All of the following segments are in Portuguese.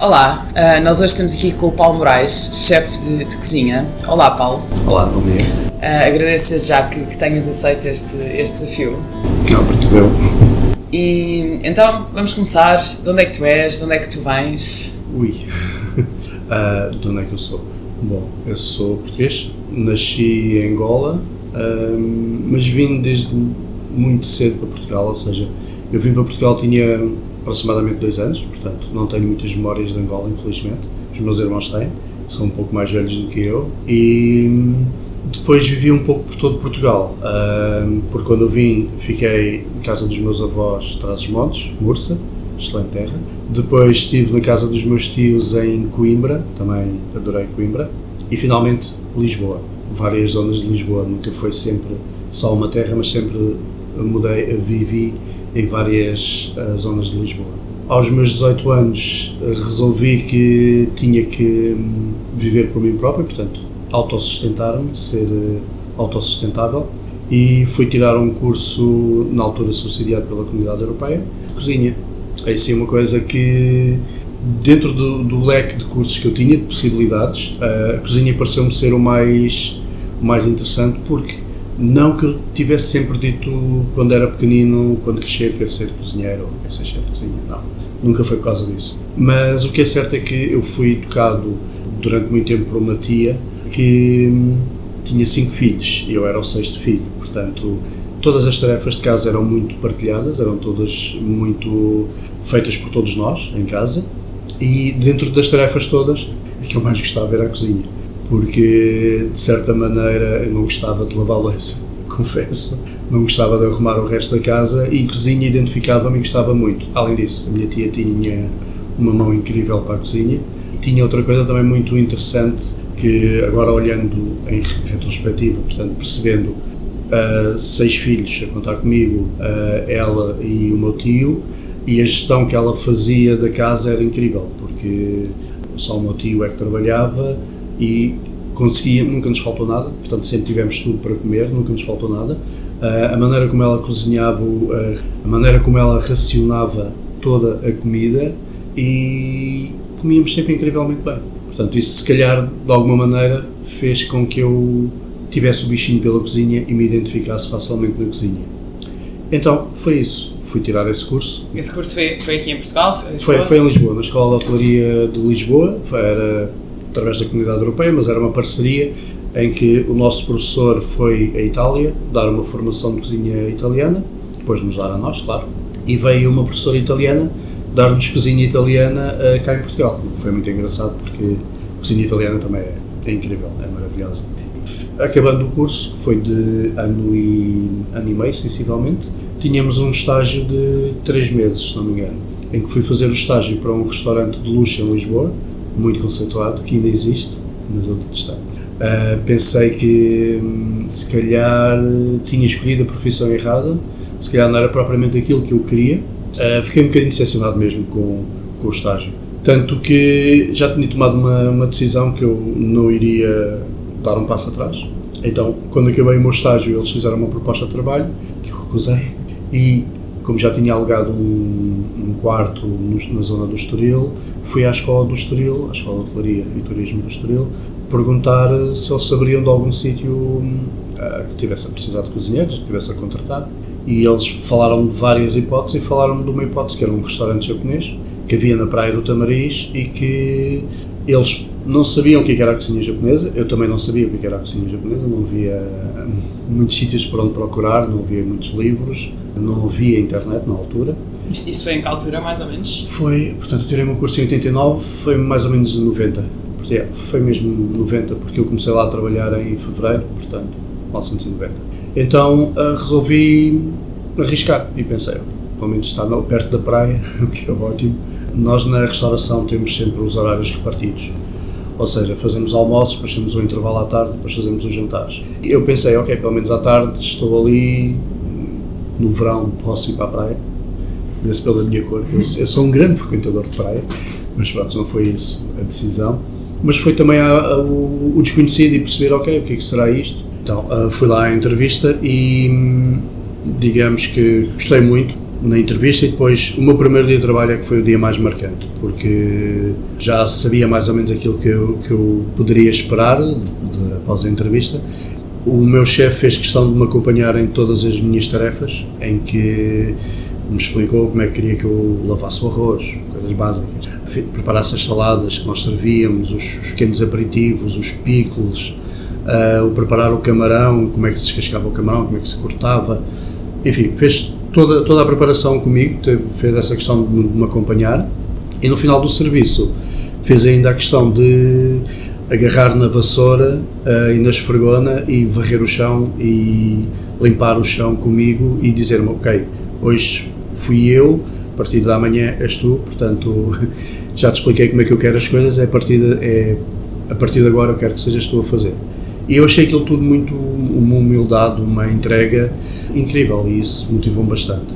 Olá, uh, nós hoje estamos aqui com o Paulo Moraes, chefe de, de, cozinha. Olá, Paulo. Olá, bom dia. Uh, agradeço já que, que, tenhas aceito este, este desafio. Não, muito bem. E então, vamos começar. De onde é que tu és? De onde é que tu vens? Ui, uh, de onde é que eu sou? Bom, eu sou português, nasci em Angola, mas vim desde muito cedo para Portugal, ou seja, eu vim para Portugal tinha aproximadamente dois anos, portanto não tenho muitas memórias de Angola, infelizmente. Os meus irmãos têm, são um pouco mais velhos do que eu. E depois vivi um pouco por todo Portugal, porque quando eu vim fiquei em casa dos meus avós, Trás-os-Montes, Mursa, excelente terra. Depois estive na casa dos meus tios em Coimbra, também adorei Coimbra. E finalmente Lisboa, várias zonas de Lisboa, nunca foi sempre só uma terra, mas sempre mudei, vivi em várias uh, zonas de Lisboa. Aos meus 18 anos uh, resolvi que tinha que um, viver por mim próprio, portanto, autossustentar-me, ser uh, autossustentável e fui tirar um curso, na altura subsidiado pela Comunidade Europeia, de cozinha. É sim uma coisa que, dentro do, do, leque de cursos que eu tinha, de possibilidades, a cozinha pareceu-me ser o mais, mais interessante porque não que eu tivesse sempre dito quando era pequenino, quando crescer, quero ser cozinheiro ou quero ser chefe de cozinha. Não, nunca foi por causa disso. Mas o que é certo é que eu fui educado durante muito tempo por uma tia que tinha cinco filhos e eu era o sexto filho. Portanto, todas as tarefas de casa eram muito partilhadas, eram todas muito feitas por todos nós em casa. E dentro das tarefas todas, a que eu mais gostava era a cozinha porque de certa maneira eu não gostava de lavar louça, confesso. Não gostava de arrumar o resto da casa e cozinha identificava-me e gostava muito. Além disso, a minha tia tinha uma mão incrível para a cozinha. Tinha outra coisa também muito interessante que agora olhando em retrospectiva, portanto percebendo uh, seis filhos a contar comigo, uh, ela e o meu tio, e a gestão que ela fazia da casa era incrível, porque só o meu tio é que trabalhava, e conseguia, nunca nos faltou nada, portanto sempre tivemos tudo para comer, nunca nos faltou nada. Uh, a maneira como ela cozinhava, uh, a maneira como ela racionava toda a comida e comíamos sempre incrivelmente bem. Portanto, isso se calhar de alguma maneira fez com que eu tivesse o bichinho pela cozinha e me identificasse facilmente na cozinha. Então, foi isso. Fui tirar esse curso. Esse curso foi, foi aqui em Portugal? Foi, foi, foi em Lisboa, na Escola de Hotelaria de Lisboa. Era através da Comunidade Europeia, mas era uma parceria em que o nosso professor foi à Itália dar uma formação de cozinha italiana, depois nos dar a nós, claro, e veio uma professora italiana dar-nos cozinha italiana uh, cá em Portugal. Foi muito engraçado porque a cozinha italiana também é, é incrível, é maravilhosa. Acabando o curso, que foi de ano e, ano e meio, sensivelmente, tínhamos um estágio de três meses, se não me engano, em que fui fazer o estágio para um restaurante de luxo em Lisboa, muito conceituado, que ainda existe, mas eu detestei. Uh, pensei que hum, se calhar tinha escolhido a profissão errada, se calhar não era propriamente aquilo que eu queria. Uh, fiquei um bocadinho decepcionado mesmo com, com o estágio. Tanto que já tinha tomado uma, uma decisão que eu não iria dar um passo atrás. Então, quando acabei o meu estágio, eles fizeram uma proposta de trabalho que eu recusei. E, como já tinha alugado um, um quarto no, na zona do Estoril, fui à escola do Estoril, à escola de Hotelaria e Turismo do Estoril, perguntar eh, se eles saberiam de algum sítio uh, que tivesse a precisar de cozinheiros, que tivesse a contratar. E eles falaram de várias hipóteses e falaram de uma hipótese que era um restaurante japonês que havia na praia do Tamariz e que eles não sabiam o que era a cozinha japonesa, eu também não sabia o que era a cozinha japonesa, não havia muitos sítios para onde procurar, não havia muitos livros, não havia internet na altura. Isto, isto foi em que altura, mais ou menos? Foi, portanto, eu tirei o meu curso em 89, foi mais ou menos em 90. Porque, foi mesmo 90, porque eu comecei lá a trabalhar em fevereiro, portanto, 1990. Então uh, resolvi arriscar e pensei, pelo menos está perto da praia, o que é ótimo. Nós na restauração temos sempre os horários repartidos. Ou seja, fazemos almoços, depois temos um intervalo à tarde, depois fazemos os jantares. E eu pensei, ok, pelo menos à tarde estou ali, no verão posso ir para a praia, vê-se pela minha cor, eu, eu, sou um grande frequentador de praia, mas pronto, não foi isso a decisão. Mas foi também a, a, o, o, desconhecido e perceber, ok, o que é que será isto? Então, uh, fui lá à entrevista e digamos que gostei muito, na entrevista e depois o meu primeiro dia de trabalho é que foi o dia mais marcante, porque já sabia mais ou menos aquilo que eu, que eu poderia esperar de, de, após a entrevista. O meu chefe fez questão de me acompanhar em todas as minhas tarefas, em que me explicou como é que queria que eu lavasse o arroz, coisas básicas, preparasse as saladas que nós servíamos, os, os pequenos aperitivos, os picos, uh, o preparar o camarão, como é que se descascava o camarão, como é que se cortava, enfim, fez toda, toda a preparação comigo, teve, fez essa questão de me, de me acompanhar. E no final do serviço fez ainda a questão de agarrar na vassoura uh, e na esfregona e varrer o chão e limpar o chão comigo e dizer-me, ok, hoje fui eu, a partir da manhã és tu, portanto já te expliquei como é que eu quero as coisas, é a partir de, é, a partir de agora eu quero que sejas tu a fazer. E eu achei aquilo tudo muito uma humildade, uma entrega incrível e isso motivou-me bastante.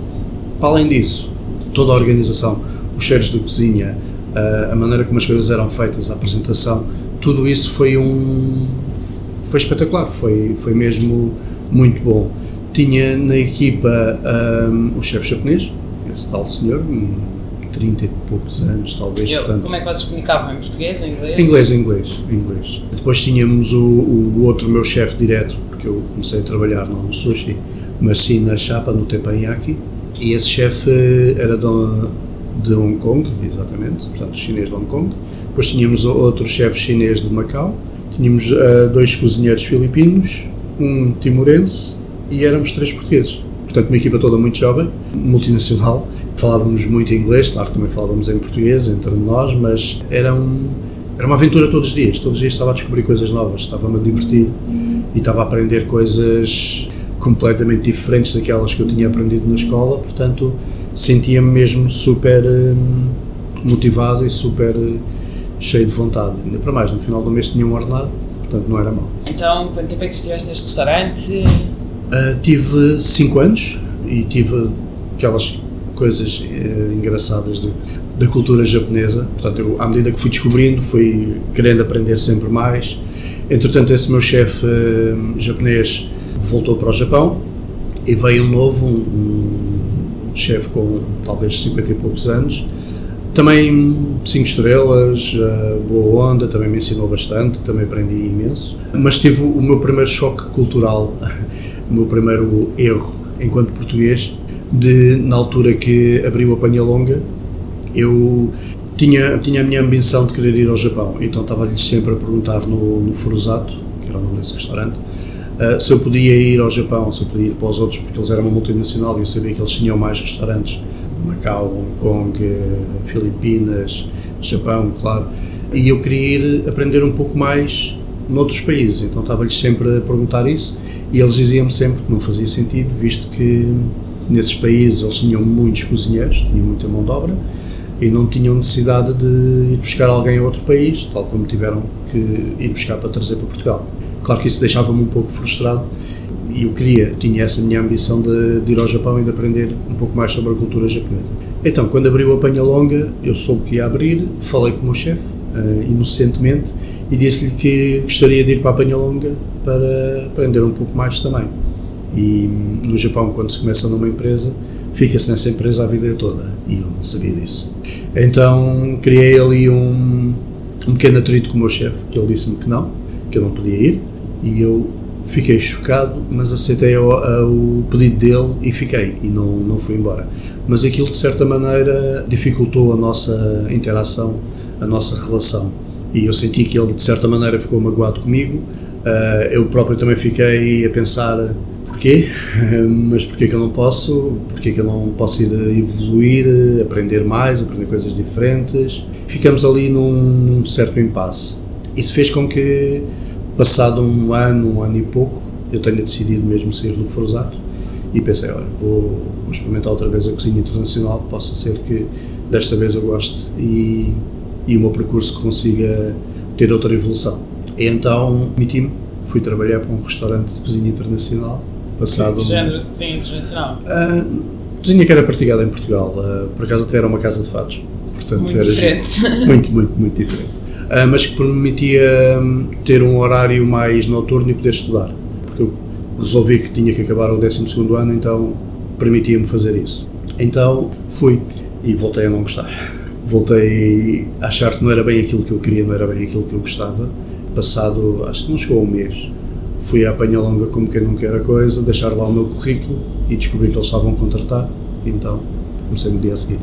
Para além disso, toda a organização, os cheiros de cozinha, a maneira como as coisas eram feitas, a apresentação, tudo isso foi um foi espetacular, foi foi mesmo muito bom. Tinha na equipa um, o chefe japonês, esse tal senhor, 30 e poucos anos, talvez. Eu, portanto, como é que vocês comunicavam? Em português, em inglês? Inglês, inglês, inglês. Depois tínhamos o, o outro meu chefe direto, porque eu comecei a trabalhar não no sushi, mas sim na chapa, no Teppanyaki. E esse chefe era de, de Hong Kong, exatamente, portanto, chinês de Hong Kong. Depois tínhamos outro chefe chinês de Macau. Tínhamos uh, dois cozinheiros filipinos, um timorense e éramos três portugueses. Portanto, uma equipa toda muito jovem, multinacional. Falávamos muito inglês, claro que também falávamos em português entre nós, mas era, um, era uma aventura todos os dias. Todos os dias estava a descobrir coisas novas, estava-me a divertir e estava a aprender coisas completamente diferentes daquelas que eu tinha aprendido na escola, portanto sentia-me mesmo super hum, motivado e super hum, cheio de vontade. Ainda para mais, no final do mês tinha um ordenado, portanto não era mal. Então, quanto tempo é que estiveste neste restaurante? Uh, tive 5 anos e tive aquelas coisas uh, engraçadas de, da cultura japonesa. Portanto, eu, à medida que fui descobrindo, fui querendo aprender sempre mais. Entretanto, esse meu chefe uh, japonês voltou para o Japão e veio um novo, um, um chefe com talvez 50 e poucos anos. Também 5 estrelas, boa onda, também me ensinou bastante, também aprendi imenso. Mas tive o meu primeiro choque cultural, o meu primeiro erro enquanto português, de na altura que abriu a Panha Longa, eu tinha, tinha a minha ambição de querer ir ao Japão, então estava-lhes sempre a perguntar no, no Furusato, que era o nome desse restaurante, uh, se eu podia ir ao Japão, se eu podia ir para os outros, porque eles eram uma multinacional e eu sabia que eles tinham mais restaurantes, Macau, Hong Kong, Filipinas, Japão, claro, e eu queria ir aprender um pouco mais noutros países, então estava-lhes sempre a perguntar isso e eles diziam-me sempre que não fazia sentido, visto que nesses países eles tinham muitos cozinheiros, tinham muita mão de obra e não tinham necessidade de ir buscar alguém a outro país, tal como tiveram que ir buscar para trazer para Portugal. Claro que isso deixava-me um pouco frustrado e eu queria, tinha essa minha ambição de, de, ir ao Japão e de aprender um pouco mais sobre a cultura japonesa. Então, quando abriu a Panha Longa, eu soube que ia abrir, falei com o meu chefe, uh, inocentemente, e disse-lhe que gostaria de ir para a Panha Longa para aprender um pouco mais também. E no Japão, quando se começa numa empresa, fica-se nessa empresa a vida toda, e eu não sabia disso. Então, criei ali um, um pequeno atrito com o meu chefe, que ele disse-me que não, que eu não podia ir, e eu fiquei chocado, mas aceitei o, o, pedido dele e fiquei, e não, não fui embora. Mas aquilo, de certa maneira, dificultou a nossa interação, a nossa relação. E eu senti que ele, de certa maneira, ficou magoado comigo. Uh, eu próprio também fiquei a pensar porquê, mas porquê que eu não posso, porquê que eu não posso ir evoluir, aprender mais, aprender coisas diferentes. Ficamos ali num certo impasse. Isso fez com que Passado um ano, um ano e pouco, eu tenho decidido mesmo sair do Forzato e pensei, olha, vou, vou, experimentar outra vez a cozinha internacional, possa ser que desta vez eu goste e, e o meu percurso consiga ter outra evolução. E então meti-me, fui trabalhar para um restaurante de cozinha internacional. Passado que género de cozinha internacional? Uh, cozinha que era praticada em Portugal, uh, por acaso até era uma casa de fados. Portanto, muito diferente. Muito, muito, muito diferente. Ah, mas que permitia hum, ter um horário mais noturno e poder estudar. Porque eu resolvi que tinha que acabar o 12 ano, então permitia-me fazer isso. Então fui e voltei a não gostar. Voltei a achar que não era bem aquilo que eu queria, não era bem aquilo que eu gostava. Passado, acho que não chegou a um mês, fui à Penha Longa como quem não quer a coisa, deixar lá o meu currículo e descobri que eles estavam a contratar. Então comecei no dia a seguir.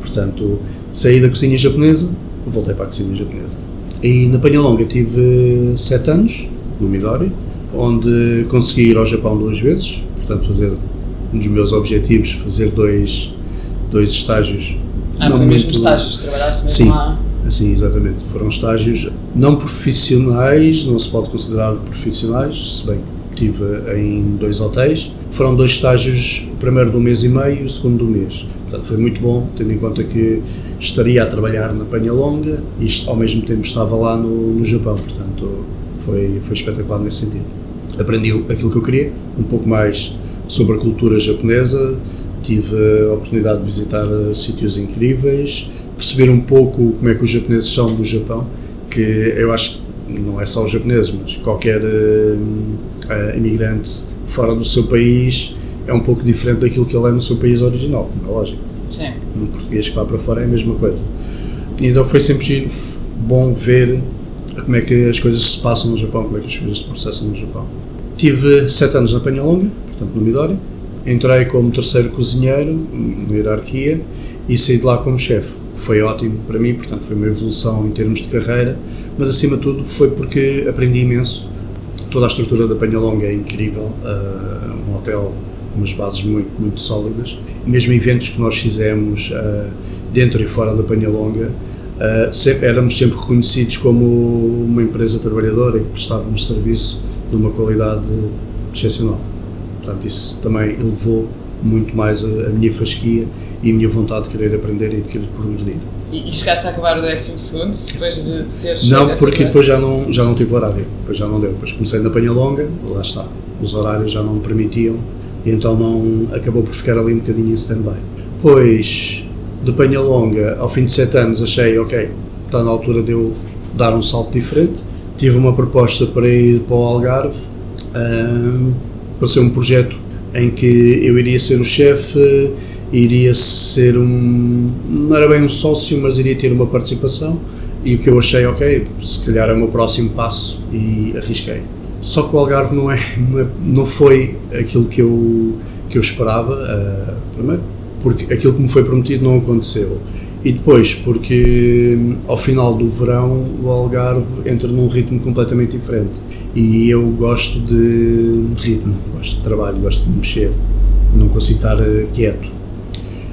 Portanto, saí da cozinha japonesa, voltei para a cozinha japonesa. E na Penha Longa tive sete anos, no Midori, onde consegui ir ao Japão duas vezes, portanto fazer um dos meus objetivos, fazer dois, dois estágios. Ah, foi mesmo estágios, trabalhasse mesmo Sim. lá. Sim, exatamente. Foram estágios não profissionais, não se pode considerar profissionais, se bem que estive em dois hotéis. Foram dois estágios, primeiro do mês e meio e o segundo do mês. Portanto, foi muito bom, tendo em conta que estaria a trabalhar na Penha Longa e ao mesmo tempo estava lá no, no Japão. Portanto, foi, foi espetacular nesse sentido. Aprendi aquilo que eu queria, um pouco mais sobre a cultura japonesa, tive a oportunidade de visitar eh, sítios incríveis, perceber um pouco como é que os japoneses são no Japão, que eu acho que não é só os japoneses, mas qualquer eh, eh, imigrante fora do seu país é um pouco diferente daquilo que ele é no seu país original, é lógico. Sim. Um português que vai para fora é a mesma coisa. E então foi sempre giro, bom ver como é que as coisas se passam no Japão, como é que as coisas se processam no Japão. Tive sete anos na Penha Longa, portanto no Midori. Entrei como terceiro cozinheiro na hierarquia e saí de lá como chefe. Foi ótimo para mim, portanto foi uma evolução em termos de carreira, mas acima de tudo foi porque aprendi imenso. Toda a estrutura da Penha Longa é incrível, uh, um hotel umas bases muito, muito sólidas. Mesmo eventos que nós fizemos uh, dentro e fora da Penha Longa, uh, sempre, éramos sempre reconhecidos como uma empresa trabalhadora e que prestávamos serviço de uma qualidade excepcional. Portanto, isso também elevou muito mais a, a, minha fasquia e a minha vontade de querer aprender e de querer progredir. E, e chegaste a acabar o décimo segundo depois de, de teres Não, porque depois já não, já não tive horário, depois já não deu. Depois comecei na Penha Longa, lá está, os horários já não me permitiam e então não acabou por ficar ali um bocadinho em stand-by. Pois, de Penha Longa, ao fim de sete anos, achei, ok, está na altura de eu dar um salto diferente. Tive uma proposta para ir para o Algarve, um, para ser um projeto em que eu iria ser o chefe, iria ser um. não era bem um sócio, mas iria ter uma participação. E o que eu achei, ok, se calhar é o meu próximo passo e arrisquei. Só que o Algarve não, é, não, é, não foi aquilo que eu, que eu esperava, uh, primeiro, porque aquilo que me foi prometido não aconteceu. E depois, porque ao final do verão o Algarve entra num ritmo completamente diferente. E eu gosto de, de ritmo, gosto de trabalho, gosto de me mexer, não consigo estar quieto.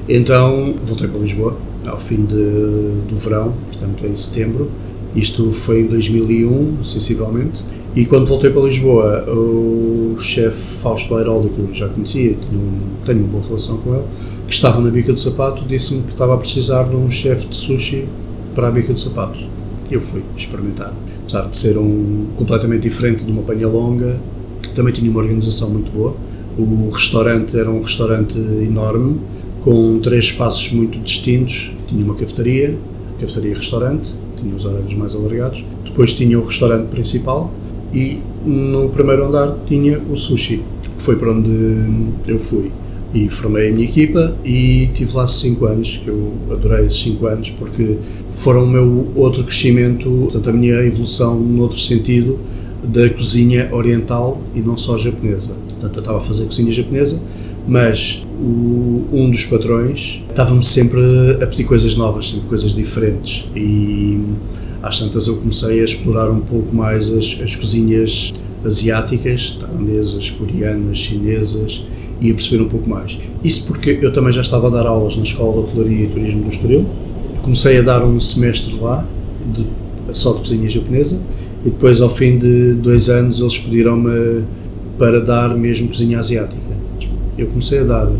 Então voltei para Lisboa ao fim de, do verão, portanto em setembro. Isto foi em 2001, sensivelmente. E quando voltei para Lisboa, o chefe Fausto Airoldi, que eu já conhecia, tenho, tenho uma boa relação com ele, que estava na Bica do Sapato, disse-me que estava a precisar de um chefe de sushi para a Bica do Sapato. Eu fui experimentar. Apesar de ser um completamente diferente de uma panha longa, também tinha uma organização muito boa. O restaurante era um restaurante enorme, com três espaços muito distintos. Tinha uma cafetaria, cafetaria e restaurante, tinha os horários mais alargados. Depois tinha o restaurante principal e no primeiro andar tinha o sushi, que foi para onde eu fui e formei a minha equipa e tive lá 5 anos, que eu adorei esses 5 anos porque foram o meu outro crescimento, portanto a minha evolução noutro sentido da cozinha oriental e não só japonesa. Portanto eu estava a fazer cozinha japonesa, mas o, um dos patrões estava-me sempre a pedir coisas novas, sempre coisas diferentes e às tantas eu comecei a explorar um pouco mais as, as cozinhas asiáticas, tailandesas, coreanas, chinesas e a perceber um pouco mais. Isso porque eu também já estava a dar aulas na Escola de Hotelaria e Turismo do Estoril. Comecei a dar um semestre lá, de, só de cozinha japonesa, e depois, ao fim de dois anos, eles pediram-me para dar mesmo cozinha asiática. Eu comecei a dar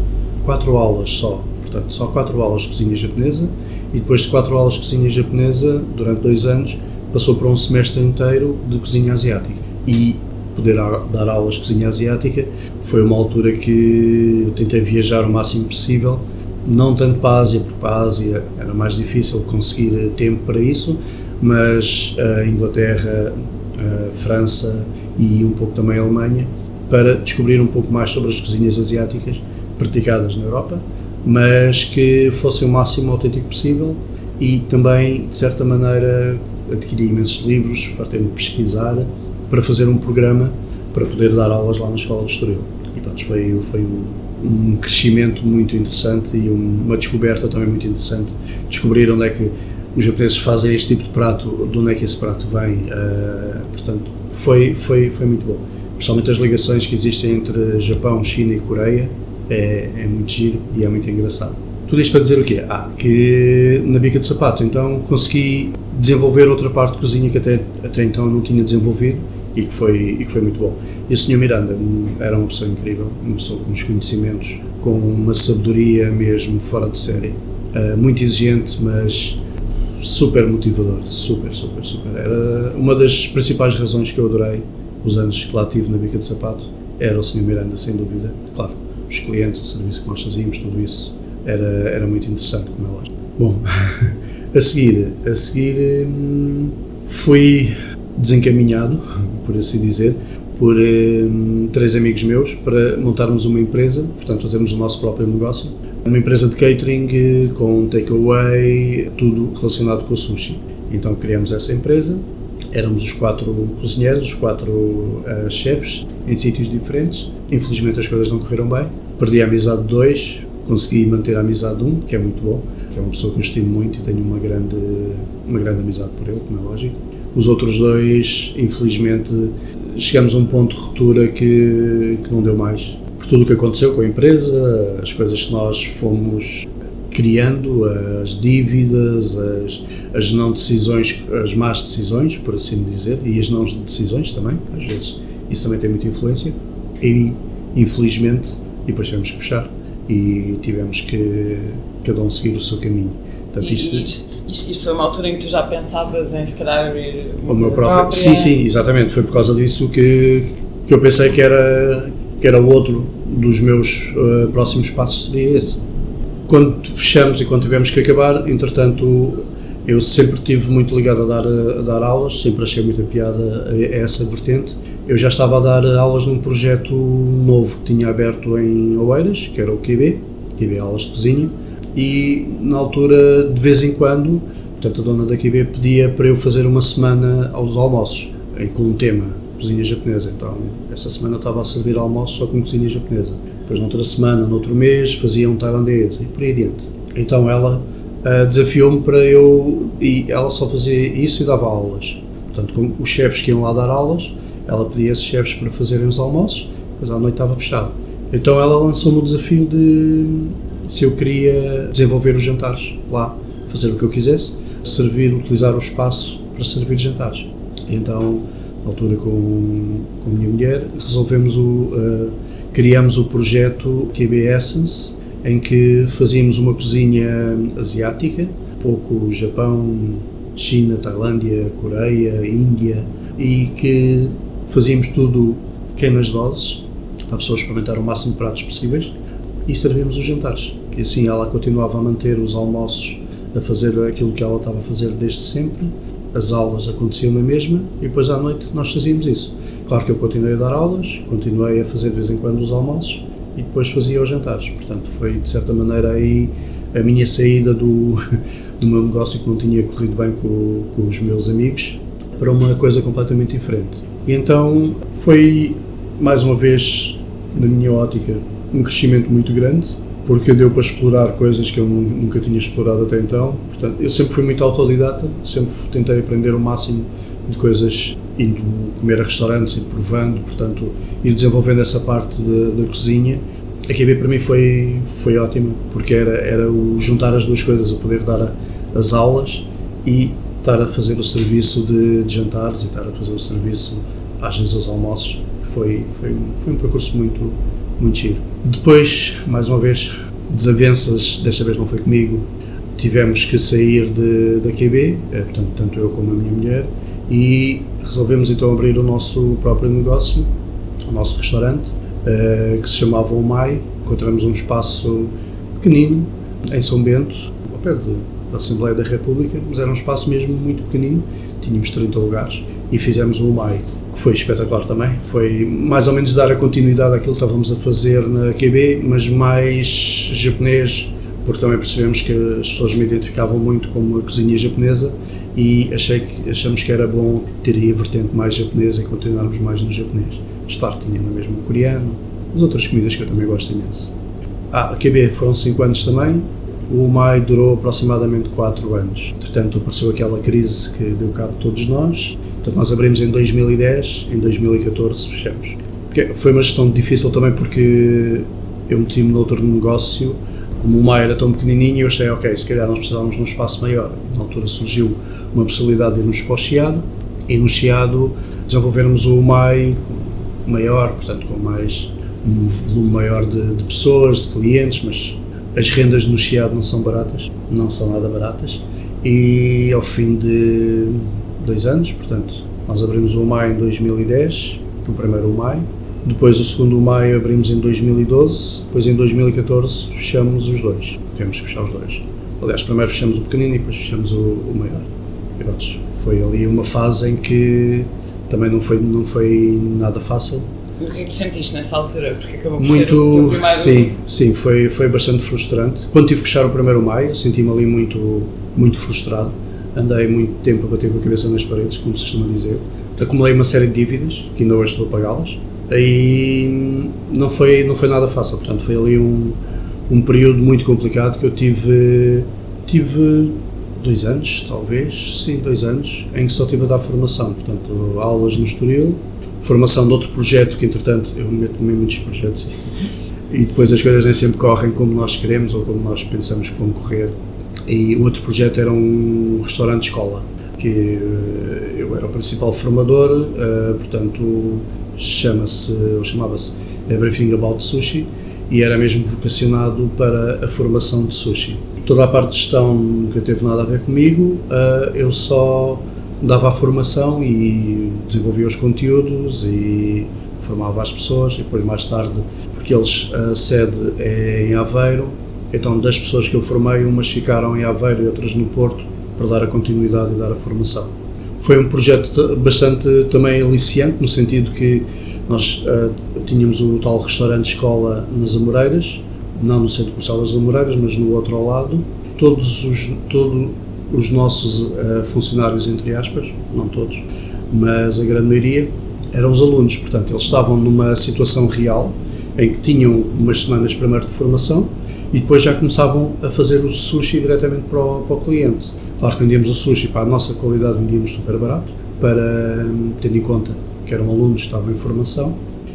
quatro aulas só, portanto, só quatro aulas de cozinha japonesa, e depois de quatro aulas de cozinha japonesa, durante dois anos, passou para um semestre inteiro de cozinha asiática. E poder dar aulas de cozinha asiática. Foi uma altura que eu tentei viajar o máximo possível, não tanto para a Ásia, porque para a Ásia era mais difícil conseguir tempo para isso, mas a Inglaterra, a França e um pouco também a Alemanha, para descobrir um pouco mais sobre as cozinhas asiáticas praticadas na Europa. mas que fossem o máximo autêntico possível e também, de certa maneira, adquiri imensos livros, fartei-me pesquisar para fazer um programa para poder dar aulas lá na Escola do Estoril. E pronto, foi, foi um, um crescimento muito interessante e uma descoberta também muito interessante. Descobrir onde é que os japoneses fazem este tipo de prato, de onde é que esse prato vem. Uh, portanto, foi, foi, foi muito bom. Principalmente as ligações que existem entre Japão, China e Coreia é, é muito giro e é muito engraçado. Tudo isto para dizer o quê? Ah, que na bica de sapato então consegui desenvolver outra parte de cozinha que até, até então não tinha desenvolvido e que foi, e que foi muito bom. E o Sr. Miranda era uma pessoa incrível, uma pessoa com uns conhecimentos, com uma sabedoria mesmo fora de série. Uh, muito exigente, mas super motivador, super, super, super. Era uma das principais razões que eu adorei os anos que lá tive na bica de sapato, era o Sr. Miranda, sem dúvida. Claro, os clientes, o serviço que nós fazíamos, tudo isso era, era muito interessante, como é lógico. Bom, a seguir, a seguir hum, fui desencaminhado, por assim dizer, por hum, três amigos meus para montarmos uma empresa, portanto fazermos o nosso próprio negócio, uma empresa de catering eh, com takeaway, tudo relacionado com o sushi. Então criamos essa empresa, éramos os quatro cozinheiros, os quatro uh, chefes, em sítios diferentes. Infelizmente as coisas não correram bem. Perdi a amizade de dois, consegui manter a amizade de um, que é muito bom, que é uma pessoa que eu estimo muito e tenho uma grande, uma grande amizade por ele, como é lógico. Os outros dois, infelizmente, chegamos a um ponto de ruptura que, que não deu mais. Por tudo o que aconteceu com a empresa, as coisas que nós fomos criando, as dívidas, as, as não decisões, as más decisões, por assim dizer, e as não decisões também, às vezes isso também tem muita influência, e infelizmente, e depois tivemos que fechar e tivemos que cada um seguir o seu caminho. Portanto, isto, isto, isto, isto, foi uma altura em que tu já pensavas em se calhar abrir uma o meu próprio, própria? Sim, sim, exatamente. Foi por causa disso que, que eu pensei que era, que era o outro dos meus uh, próximos passos seria esse. Quando fechamos e quando tivemos que acabar, entretanto, eu sempre tive muito ligado a dar, a dar aulas, sempre achei muita piada a, essa vertente. Eu já estava a dar aulas num projeto novo que tinha aberto em Oeiras, que era o QB, QB Aulas de Cozinha, e na altura, de vez em quando, portanto, a dona da QB pedia para eu fazer uma semana aos almoços, com um tema, cozinha japonesa. Então, essa semana eu estava a servir almoço só com cozinha japonesa. Depois, noutra semana, noutro mês, fazia um tailandês e por aí adiante. Então, ela uh, desafiou-me para eu. E ela só fazia isso e dava aulas. Portanto, com os chefes que iam lá dar aulas, ela pedia esses chefes para fazerem os almoços, depois à noite estava fechado. Então, ela lançou-me o desafio de se eu queria desenvolver os jantares lá, fazer o que eu quisesse, servir, utilizar o espaço para servir jantares. Então, altura com, com a minha mulher, resolvemos o, uh, criamos o projeto QB Essence, em que fazíamos uma cozinha asiática, pouco Japão, China, Tailândia, Coreia, Índia, e que fazíamos tudo pequenas doses, para a pessoa experimentar o máximo de pratos possíveis, e servíamos os jantares. E assim ela continuava a manter os almoços, a fazer aquilo que ela estava a fazer desde sempre, as aulas aconteciam na mesma e depois à noite nós fazíamos isso. Claro que eu continuei a dar aulas, continuei a fazer de vez em quando os almoços e depois fazia os jantares. Portanto, foi de certa maneira aí a minha saída do, do meu negócio que não tinha corrido bem com, com os meus amigos para uma coisa completamente diferente. E então foi mais uma vez, na minha ótica, um crescimento muito grande, porque deu para explorar coisas que eu nunca tinha explorado até então. Portanto, eu sempre fui muito autodidata, sempre tentei aprender o máximo de coisas indo comer a restaurantes, e provando, portanto, ir desenvolvendo essa parte da cozinha. A QB para mim foi, foi ótima, porque era, era o juntar as duas coisas, o poder dar a, as aulas e estar a fazer o serviço de, de, jantares e estar a fazer o serviço, às vezes, aos almoços. Foi, foi, foi um percurso muito, muito giro. Depois, mais uma vez, desavenças, desta vez não foi comigo, tivemos que sair de, da QB, eh, portanto, tanto eu como a minha mulher, e resolvemos então abrir o nosso próprio negócio, o nosso restaurante, uh, que se chamava O Mai. Encontramos um espaço pequenino, em São Bento, ao pé de, Assembleia da República, mas era um espaço mesmo muito pequenino, tínhamos 30 lugares, e fizemos o Mai que foi espetacular também. Foi mais ou menos dar a continuidade àquilo que estávamos a fazer na QB, mas mais japonês, porque também percebemos que as pessoas me identificavam muito como a cozinha japonesa e achei que, achamos que era bom ter aí a vertente mais japonesa e continuarmos mais no japonês. Claro, tinha na mesma coreano, as outras comidas que eu também gosto imenso. Ah, a QB foram 5 anos também, o MAI durou aproximadamente 4 anos. Entretanto, apareceu aquela crise que deu cabo de todos nós. Portanto, nós abrimos em 2010, em 2014 fechamos. Foi uma gestão difícil também porque eu meti-me noutro negócio. Como o MAI era tão pequenininho, eu achei, ok, se calhar nós precisávamos de um espaço maior. Na altura surgiu uma possibilidade de irmos para o Chiado e no Chiado desenvolvermos o MAI maior, portanto, com mais um volume maior de, de pessoas, de clientes, mas as rendas no Chiado não são baratas, não são nada baratas. E ao fim de dois anos, portanto, nós abrimos o MAI em 2010, o primeiro MAI, depois o segundo MAI abrimos em 2012, depois em 2014 fechamos os dois. Temos que fechar os dois. Aliás, primeiro fechamos o pequenino e depois fechamos o, o maior. E pronto, foi ali uma fase em que também não foi, não foi nada fácil, o que é que sentiste nessa altura? Porque acabou por Muito, ser o teu primeiro... Sim, sim foi, foi bastante frustrante. Quando tive que fechar o primeiro maio, senti-me ali muito, muito frustrado. Andei muito tempo a bater com a cabeça nas paredes, como se costuma dizer. Acumulei uma série de dívidas, que ainda hoje estou a pagá-las. Aí não foi, não foi nada fácil, portanto foi ali um, um período muito complicado que eu tive, tive dois anos, talvez, sim, dois anos, em que só tive a dar formação, portanto aulas no Estoril, formação de outro projeto que, entretanto, eu meto-me em muitos projetos e, e depois as coisas nem sempre correm como nós queremos ou como nós pensamos que vão correr. E o outro projeto era um restaurante-escola, que uh, eu era o principal formador, uh, portanto, chama-se, ou chamava-se Everything About Sushi, e era mesmo vocacionado para a formação de sushi. Toda a parte de gestão nunca teve nada a ver comigo, uh, eu só dava a formação e desenvolvia os conteúdos e formava as pessoas e depois mais tarde, porque eles, a sede é em Aveiro, então das pessoas que eu formei, umas ficaram em Aveiro e outras no Porto para dar a continuidade e dar a formação. Foi um projeto bastante também aliciante, no sentido que nós uh, tínhamos o tal restaurante-escola nas Amoreiras, não no centro comercial das Amoreiras, mas no outro lado. Todos os, todo, os nossos uh, funcionários, entre aspas, não todos, mas a grande maioria, eram os alunos. Portanto, eles estavam numa situação real em que tinham umas semanas primeiro de formação e depois já começavam a fazer o sushi diretamente para o, para o cliente. Claro que vendíamos o sushi para a nossa qualidade, vendíamos super barato, para tendo em conta que eram alunos estavam em formação.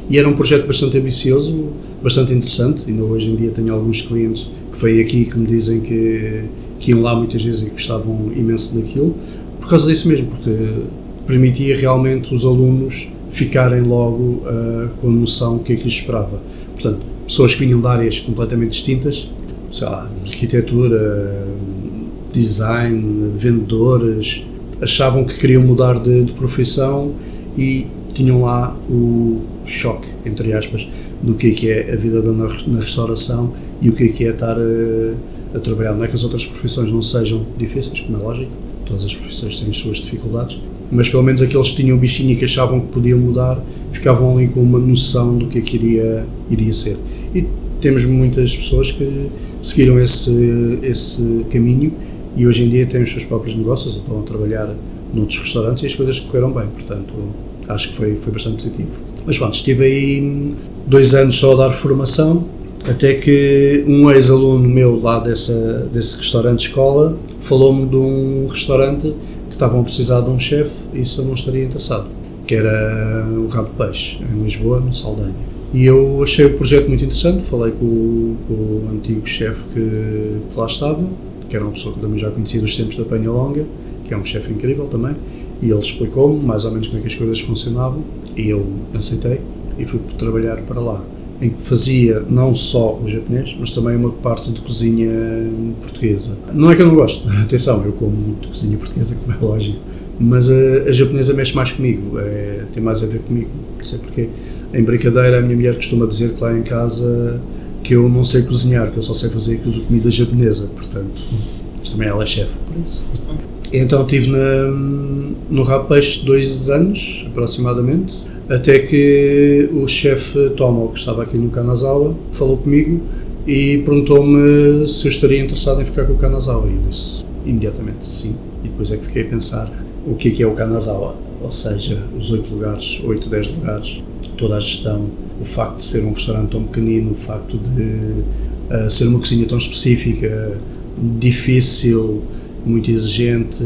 E era um projeto bastante ambicioso, bastante interessante. Ainda hoje em dia tenho alguns clientes que vêm aqui que me dizem que que iam lá muitas vezes e gostavam imenso daquilo, por causa disso mesmo, porque permitia realmente os alunos ficarem logo uh, com a noção do que é que lhes esperava. Portanto, pessoas que vinham de áreas completamente distintas, sei lá, arquitetura, design, vendedores, achavam que queriam mudar de, de profissão e tinham lá o choque, entre aspas, do que é, que é a vida na, na restauração e o que é, que é estar uh, a trabalhar. Não é que as outras profissões não sejam difíceis, como é lógico, todas as profissões têm as suas dificuldades, mas pelo menos aqueles que tinham o bichinho e que achavam que podiam mudar ficavam ali com uma noção do que é que iria, iria ser. E temos muitas pessoas que seguiram esse, esse caminho e hoje em dia têm os seus próprios negócios, estão a trabalhar noutros restaurantes e as coisas correram bem, portanto acho que foi, foi bastante positivo. Mas pronto, estive aí dois anos só a dar formação, até que um ex-aluno meu lá dessa, desse restaurante escola falou-me de um restaurante que estavam a precisar de um chefe e isso eu não estaria interessado, que era o Rabo Peixe, em Lisboa, no Saldanha. E eu achei o projeto muito interessante, falei com, com o antigo chefe que, que, lá estava, que era uma pessoa que também já conhecia dos tempos da Penha Longa, que é um chefe incrível também, e ele explicou-me mais ou menos como é que as coisas funcionavam, e eu aceitei e fui trabalhar para lá em que fazia não só o japonês, mas também uma parte de cozinha portuguesa. Não é que eu não gosto, atenção, eu como muito cozinha portuguesa, como é lógico, mas a, a japonesa mexe mais comigo, é, tem mais a ver comigo, não sei porque. Em brincadeira, a minha mulher costuma dizer que lá em casa que eu não sei cozinhar, que eu só sei fazer comida japonesa, portanto, mas também ela é chefe, por isso. Então estive no Rabo Peixe dois anos, aproximadamente, até que o chefe Tomo, que estava aqui no Kanazawa, falou comigo e perguntou-me se eu estaria interessado em ficar com o Kanazawa. E eu disse imediatamente sim. E depois é que fiquei a pensar o que é que é o Kanazawa, ou seja, os 8 lugares, 8, 10 lugares, toda a gestão, o facto de ser um restaurante tão pequenino, o facto de uh, ser uma cozinha tão específica, difícil, muito exigente,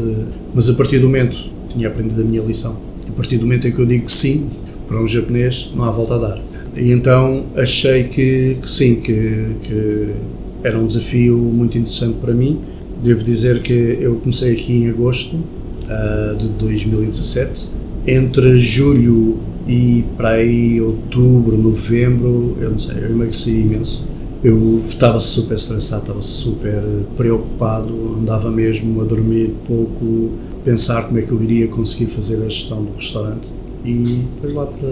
mas a partir do momento tinha aprendido a minha lição. A partir do momento em que eu digo sim para um japonês, não há volta a dar. E então achei que, que sim, que, que era um desafio muito interessante para mim. Devo dizer que eu comecei aqui em agosto uh, de 2017. Entre julho e para aí outubro, novembro, eu não sei, eu emagreci imenso. Eu estava super estressado, estava super preocupado, andava mesmo a dormir pouco, pensar como é que eu iria conseguir fazer a gestão do restaurante. E depois lá para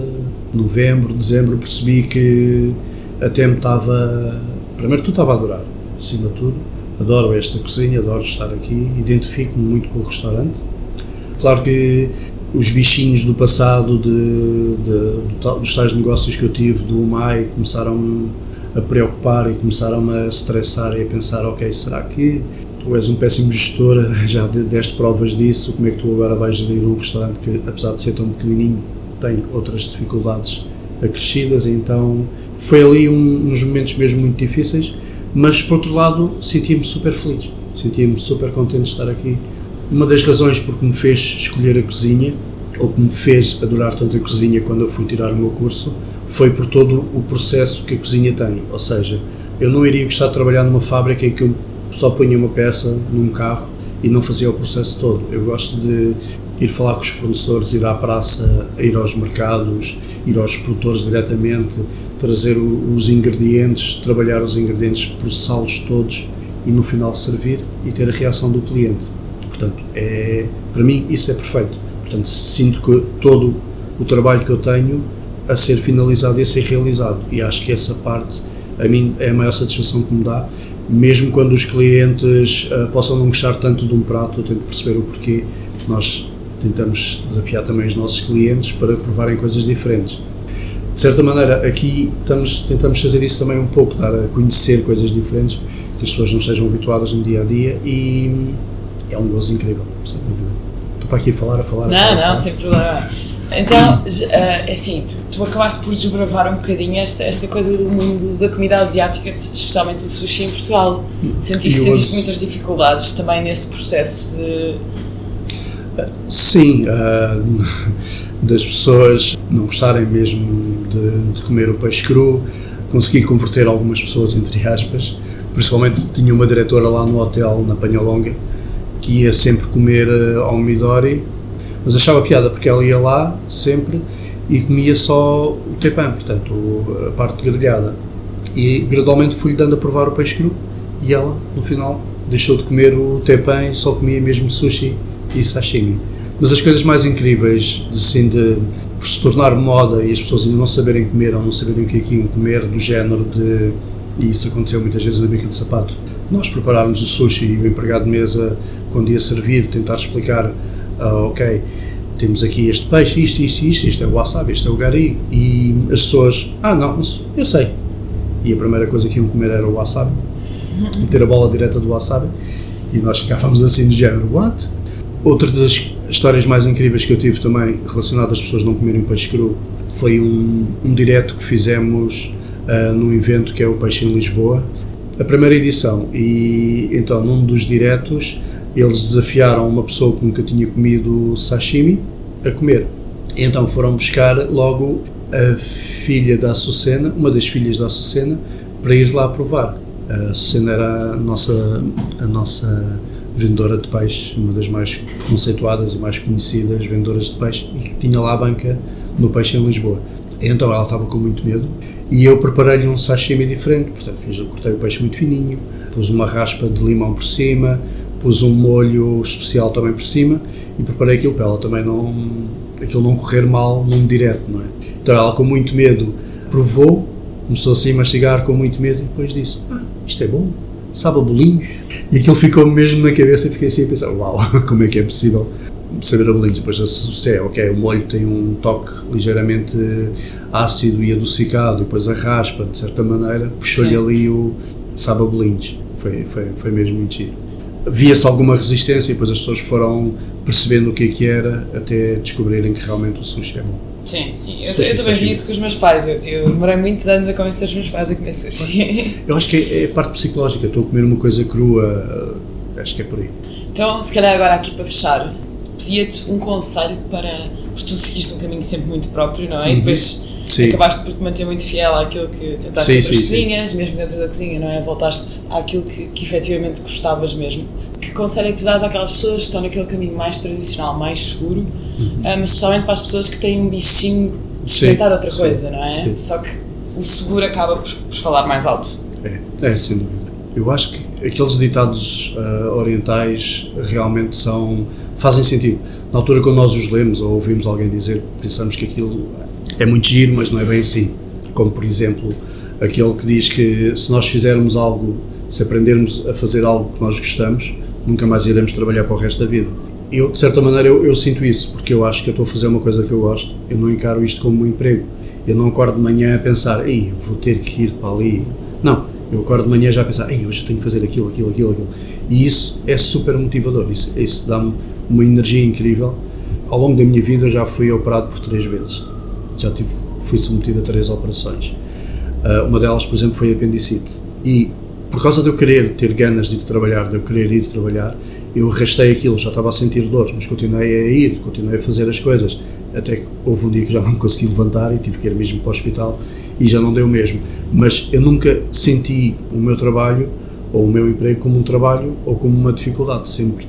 novembro, dezembro percebi que até me estava. Primeiro, tudo estava a adorar, acima de tudo. Adoro esta cozinha, adoro estar aqui, identifico-me muito com o restaurante. Claro que os bichinhos do passado, de, de, dos tais negócios que eu tive do UMAI, começaram a preocupar e começaram a estressar e a pensar: ok, será que tu és um péssimo gestor, já deste provas disso, como é que tu agora vais gerir um restaurante que, apesar de ser tão pequenininho, tem outras dificuldades acrescidas, então foi ali um, uns momentos mesmo muito difíceis, mas por outro lado sentia-me super feliz, sentia-me super contente de estar aqui. Uma das razões porque me fez escolher a cozinha, ou que me fez adorar tanto a cozinha quando eu fui tirar o meu curso, foi por todo o processo que a cozinha tem, ou seja, eu não iria gostar de trabalhar numa fábrica em que eu só punha uma peça num carro e não fazia o processo todo. Eu gosto de ir falar com os fornecedores, ir à praça, ir aos mercados, ir aos produtores diretamente, trazer os ingredientes, trabalhar os ingredientes, processá-los todos e no final servir e ter a reação do cliente. Portanto, é, para mim isso é perfeito. Portanto, sinto que todo o trabalho que eu tenho a ser finalizado e a ser realizado e acho que essa parte a mim é a maior satisfação que me dá mesmo quando os clientes uh, possam não gostar tanto de um prato, eu tento perceber o porquê. Nós tentamos desafiar também os nossos clientes para provarem coisas diferentes. De certa maneira, aqui estamos, tentamos fazer isso também um pouco, dar a conhecer coisas diferentes que as pessoas não estejam habituadas no dia a dia e é um gozo incrível, sem dúvida. Para aqui a falar, a falar. Não, a falar, não, sem problema. Então, uh, assim, tu, tu, acabaste por desbravar um bocadinho esta, esta coisa do mundo da comida asiática, especialmente o sushi em Portugal. Sentiste, sentiste muitas dificuldades também nesse processo de. Sim, uh, das pessoas não gostarem mesmo de, de, comer o peixe cru, consegui converter algumas pessoas, entre aspas. Principalmente tinha uma diretora lá no hotel, na Panhalonga, que ia sempre comer uh, ao Midori mas achava piada porque ela ia lá sempre e comia só o tepan, portanto a parte grelhada. E gradualmente fui-lhe dando a provar o peixe cru e ela, no final, deixou de comer o tepan e só comia mesmo sushi e sashimi. Mas as coisas mais incríveis, assim, de por se tornar moda e as pessoas ainda não saberem comer ou não saberem o que é que iam comer, do género de. E isso aconteceu muitas vezes na bica de sapato. Nós prepararmos o sushi e o empregado de mesa, quando ia servir, tentar explicar uh, ok, temos aqui este peixe, isto, isto, isto, isto é o wasabi, isto é o gari, e as pessoas, ah não, eu sei. E a primeira coisa que iam comer era o wasabi, meter a bola direta do wasabi, e nós ficávamos assim do género, what? Outra das histórias mais incríveis que eu tive também, relacionada às pessoas não comerem peixe cru, foi um, um direto que fizemos uh, num evento que é o Peixe em Lisboa, a primeira edição, e então num dos diretos eles desafiaram uma pessoa que nunca tinha comido sashimi a comer. E então foram buscar logo a filha da Açucena, uma das filhas da Açucena, para ir lá provar. A Açucena era a nossa, a nossa vendedora de peixe, uma das mais conceituadas e mais conhecidas vendedoras de peixe, e que tinha lá a banca no peixe em Lisboa. Então ela estava com muito medo e eu preparei-lhe um sashimi diferente, portanto fiz, cortei o peixe muito fininho, pus uma raspa de limão por cima, pus um molho especial também por cima e preparei aquilo para ela também não aquilo não correr mal num direto, não é? Então ela com muito medo provou, começou assim a mastigar com muito medo e depois disse, ah, isto é bom, sabe bolinhos? E aquilo ficou mesmo na cabeça e fiquei assim a pensar, uau, como é que é possível saber a bolinhos, depois associei, ok, o molho tem um toque ligeiramente ácido e adocicado, e depois a raspa, de certa maneira, puxou-lhe ali o sabe a bolinhos. Foi, foi, foi mesmo muito giro. Via-se alguma resistência e depois as pessoas foram percebendo o que é que era até descobrirem que realmente o sushi é bom. Sim, sim. Eu, eu também vi isso com os meus pais. Eu, eu demorei muitos anos a convencer os meus pais a comer sushi. Eu acho que é, é parte psicológica. Estou a comer uma coisa crua, acho que é por aí. Então, se calhar agora aqui para fechar, pedia-te um conselho para. Porque tu seguiste um caminho sempre muito próprio, não é? Uhum. E depois sim. acabaste por te manter muito fiel àquilo que tentaste sim, outras cozinhas, sim. mesmo dentro da cozinha, não é? Voltaste àquilo que, que efetivamente gostavas mesmo. Que conselho é que tu dás àquelas pessoas que estão naquele caminho mais tradicional, mais seguro, uhum. um, ah, especialmente para as pessoas que têm um bichinho de experimentar outra coisa, não é? Só que o seguro acaba por, por falar mais alto. É, é, sem dúvida. Eu acho que aqueles ditados uh, orientais realmente são fazem sentido. Na altura, quando nós os lemos ou ouvimos alguém dizer, pensamos que aquilo é muito giro, mas não é bem assim. Como, por exemplo, aquele que diz que se nós fizermos algo, se aprendermos a fazer algo que nós gostamos, nunca mais iremos trabalhar para o resto da vida. Eu, de certa maneira, eu, eu sinto isso, porque eu acho que eu estou a fazer uma coisa que eu gosto, eu não encaro isto como um emprego. Eu não acordo de manhã a pensar, ei, vou ter que ir para ali. Não, eu acordo de manhã já a pensar, ei, hoje eu tenho que fazer aquilo, aquilo, aquilo, aquilo. E isso é super motivador, isso, isso dá-me uma energia incrível. Ao longo da minha vida eu já fui operado por três vezes. Já tive, fui submetido a três operações. Uh, uma delas, por exemplo, foi apendicite. E por causa de eu querer ter ganas de ir trabalhar, de eu querer ir trabalhar, eu arrastei aquilo, já estava a sentir dores, mas continuei a ir, continuei a fazer as coisas. Até que houve um dia que já não consegui levantar e tive que ir mesmo para o hospital e já não deu mesmo. Mas eu nunca senti o meu trabalho ou o meu emprego como um trabalho ou como uma dificuldade. Sempre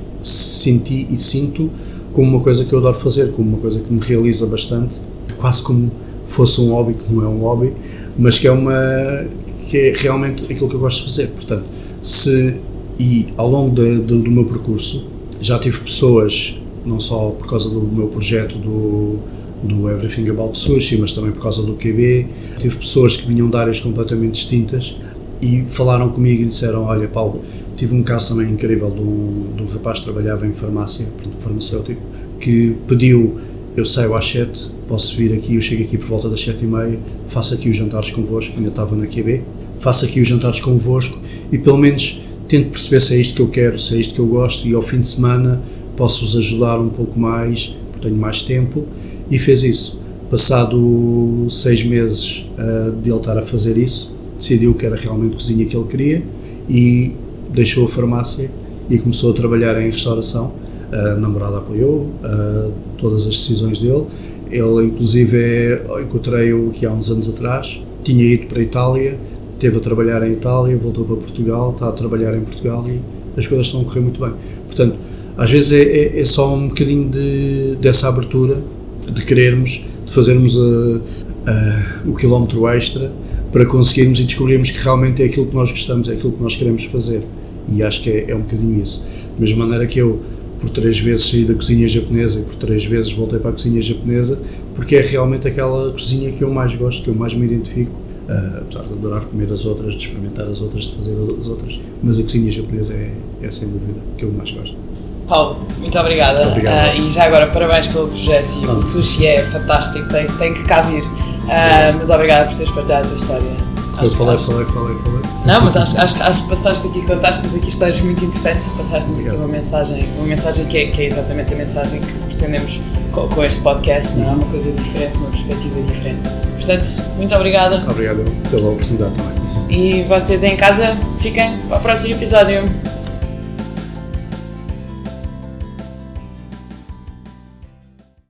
senti e sinto como uma coisa que eu adoro fazer, como uma coisa que me realiza bastante, quase como fosse um hobby, que não é um hobby, mas que é uma que é realmente aquilo que eu gosto de fazer. Portanto, se e ao longo de, de, do meu percurso já tive pessoas, não só por causa do meu projeto do do Everything About Sushi, mas também por causa do QB. Tive pessoas que vinham de áreas completamente distintas e falaram comigo e disseram: Olha, Paulo, tive um caso também incrível de um, de um rapaz que trabalhava em farmácia, farmacêutico, que pediu: Eu saio às 7, posso vir aqui, eu chego aqui por volta das 7 e meia, faço aqui os jantares convosco, ainda estava na QB, faço aqui os jantares convosco e pelo menos tento perceber se é isto que eu quero, se é isto que eu gosto e ao fim de semana posso-vos ajudar um pouco mais, porque tenho mais tempo e fez isso. Passado seis meses uh, de ele estar a fazer isso, decidiu que era realmente cozinha que ele queria e deixou a farmácia e começou a trabalhar em restauração. A namorada apoiou todas as decisões dele. Ele, inclusive, é, encontrei-o aqui há uns anos atrás, tinha ido para a Itália, teve a trabalhar em Itália, voltou para Portugal, está a trabalhar em Portugal e as coisas estão a correr muito bem. Portanto, às vezes é, é, é só um bocadinho de, dessa abertura de querermos, de fazermos a, a, o quilómetro extra para conseguirmos e descobrirmos que realmente é aquilo que nós gostamos, é aquilo que nós queremos fazer. E acho que é, é um bocadinho isso. Da mesma maneira que eu, por três vezes saí da cozinha japonesa e por três vezes voltei para a cozinha japonesa, porque é realmente aquela cozinha que eu mais gosto, que eu mais me identifico. Uh, apesar de adorar comer as outras, de experimentar as outras, de fazer as outras, mas a cozinha japonesa é, é sem dúvida que eu mais gosto. Paulo, muito obrigada. Uh, e já agora, parabéns pelo projeto. E o sushi é fantástico, tem, tem que cá vir. Uh, mas obrigada por teres partilhado a tua história. Eu falei, falei, falei, falei. Não, mas acho, acho, acho que passaste aqui, contaste-nos aqui histórias muito interessantes e passaste-nos aqui uma mensagem, uma mensagem que é, que é exatamente a mensagem que pretendemos com, com este podcast, não é? Uma coisa diferente, uma perspectiva diferente. Portanto, muito obrigada. Obrigado pela oportunidade também. E vocês em casa, fiquem para o próximo episódio.